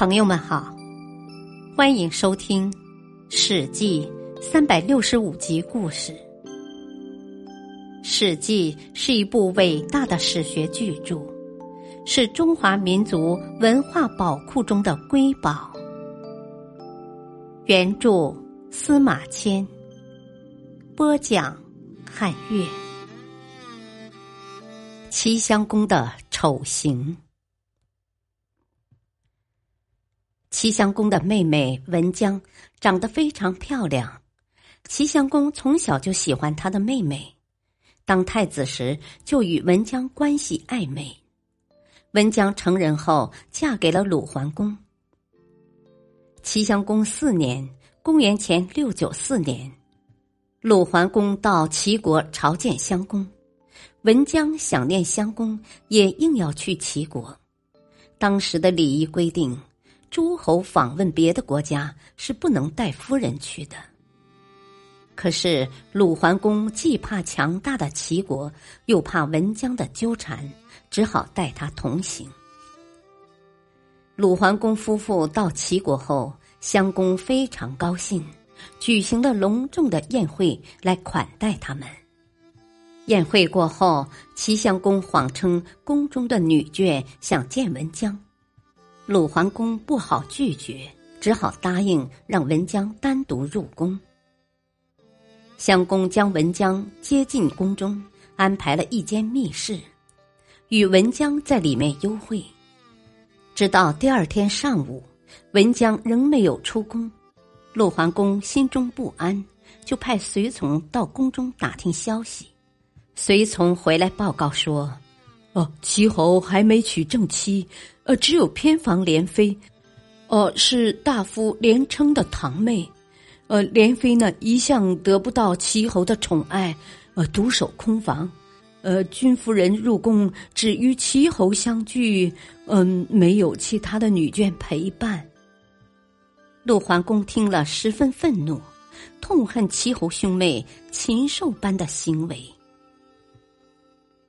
朋友们好，欢迎收听《史记》三百六十五集故事。《史记》是一部伟大的史学巨著，是中华民族文化宝库中的瑰宝。原著司马迁，播讲汉乐。齐襄公的丑行。齐襄公的妹妹文姜长得非常漂亮，齐襄公从小就喜欢他的妹妹。当太子时，就与文姜关系暧昧。文姜成人后，嫁给了鲁桓公。齐襄公四年（公元前六九四年），鲁桓公到齐国朝见襄公，文姜想念襄公，也硬要去齐国。当时的礼仪规定。诸侯访问别的国家是不能带夫人去的。可是鲁桓公既怕强大的齐国，又怕文姜的纠缠，只好带他同行。鲁桓公夫妇到齐国后，襄公非常高兴，举行了隆重的宴会来款待他们。宴会过后，齐襄公谎称宫中的女眷想见文姜。鲁桓公不好拒绝，只好答应让文姜单独入宫。襄公将文姜接进宫中，安排了一间密室，与文姜在里面幽会。直到第二天上午，文姜仍没有出宫，鲁桓公心中不安，就派随从到宫中打听消息。随从回来报告说。哦，齐侯还没娶正妻，呃，只有偏房莲妃，哦，是大夫连称的堂妹，呃，莲妃呢一向得不到齐侯的宠爱，呃，独守空房，呃，君夫人入宫只与齐侯相聚，嗯，没有其他的女眷陪伴。陆桓公听了十分愤怒，痛恨齐侯兄妹禽兽般的行为。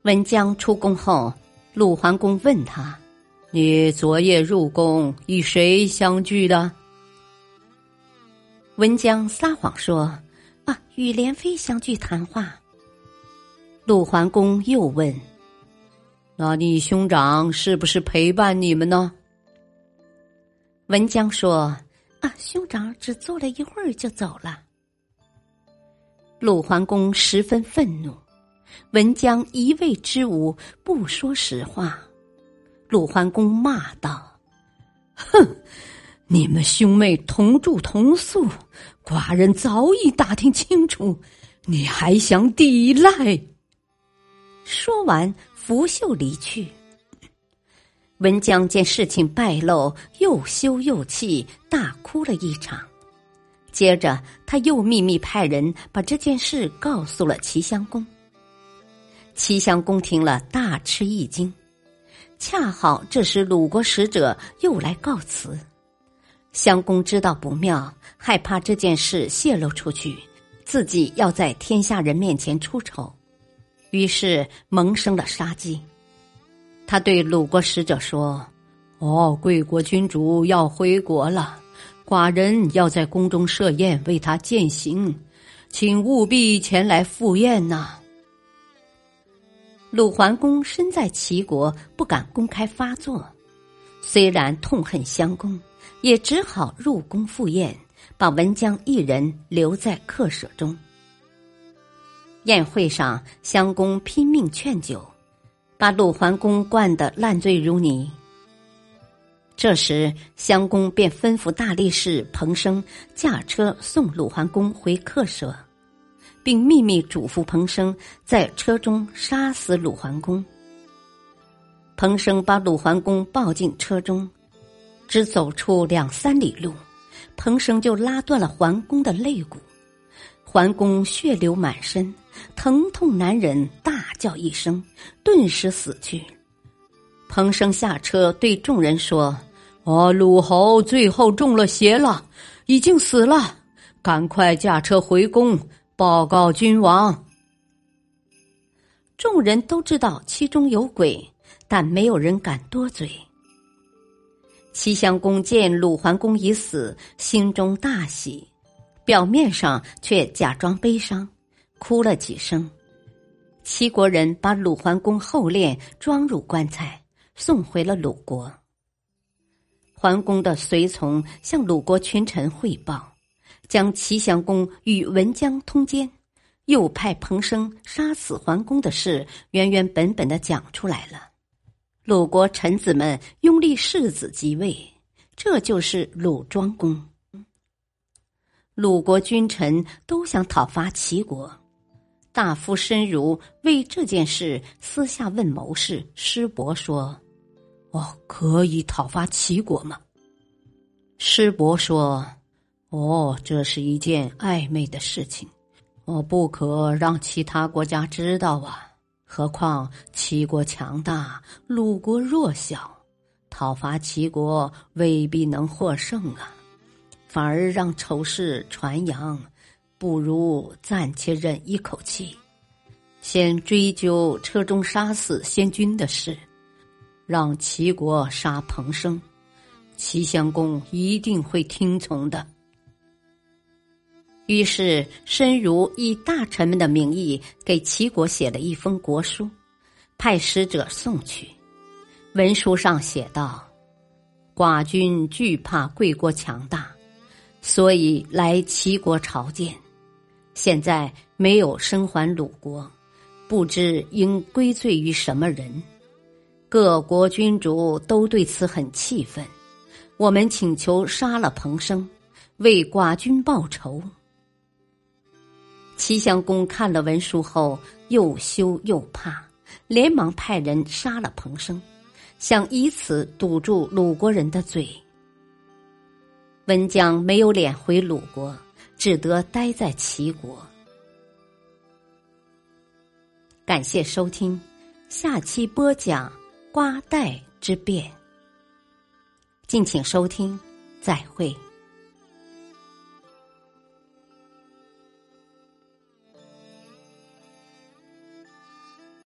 文姜出宫后，鲁桓公问他：“你昨夜入宫与谁相聚的？”文姜撒谎说：“啊，与莲妃相聚谈话。”鲁桓公又问：“那你兄长是不是陪伴你们呢？”文姜说：“啊，兄长只坐了一会儿就走了。”鲁桓公十分愤怒。文姜一味之无，不说实话。鲁桓公骂道：“哼，你们兄妹同住同宿，寡人早已打听清楚，你还想抵赖？”说完，拂袖离去。文姜见事情败露，又羞又气，大哭了一场。接着，他又秘密派人把这件事告诉了齐襄公。齐襄公听了，大吃一惊。恰好这时鲁国使者又来告辞，襄公知道不妙，害怕这件事泄露出去，自己要在天下人面前出丑，于是萌生了杀机。他对鲁国使者说：“哦，贵国君主要回国了，寡人要在宫中设宴为他饯行，请务必前来赴宴呐。”鲁桓公身在齐国，不敢公开发作。虽然痛恨襄公，也只好入宫赴宴，把文姜一人留在客舍中。宴会上，襄公拼命劝酒，把鲁桓公灌得烂醉如泥。这时，襄公便吩咐大力士彭生驾车送鲁桓公回客舍。并秘密嘱咐彭生在车中杀死鲁桓公。彭生把鲁桓公抱进车中，只走出两三里路，彭生就拉断了桓公的肋骨，桓公血流满身，疼痛难忍，大叫一声，顿时死去。彭生下车对众人说：“哦，鲁侯最后中了邪了，已经死了，赶快驾车回宫。”报告君王。众人都知道其中有鬼，但没有人敢多嘴。齐襄公见鲁桓公已死，心中大喜，表面上却假装悲伤，哭了几声。齐国人把鲁桓公后殓，装入棺材，送回了鲁国。桓公的随从向鲁国群臣汇报，将齐襄公与文姜通奸，又派彭生杀死桓公的事原原本本的讲出来了。鲁国臣子们拥立世子即位，这就是鲁庄公。鲁国君臣都想讨伐齐国，大夫申如为这件事私下问谋士师伯说：“我，可以讨伐齐国吗？”师伯说：“哦，这是一件暧昧的事情，我不可让其他国家知道啊。”何况齐国强大，鲁国弱小，讨伐齐国未必能获胜啊，反而让丑事传扬，不如暂且忍一口气，先追究车中杀死先君的事，让齐国杀彭生，齐襄公一定会听从的。于是，申如以大臣们的名义给齐国写了一封国书，派使者送去。文书上写道：“寡君惧怕贵国强大，所以来齐国朝见。现在没有生还鲁国，不知应归罪于什么人。各国君主都对此很气愤。我们请求杀了彭生，为寡君报仇。”齐襄公看了文书后，又羞又怕，连忙派人杀了彭生，想以此堵住鲁国人的嘴。文姜没有脸回鲁国，只得待在齐国。感谢收听，下期播讲瓜代之变。敬请收听，再会。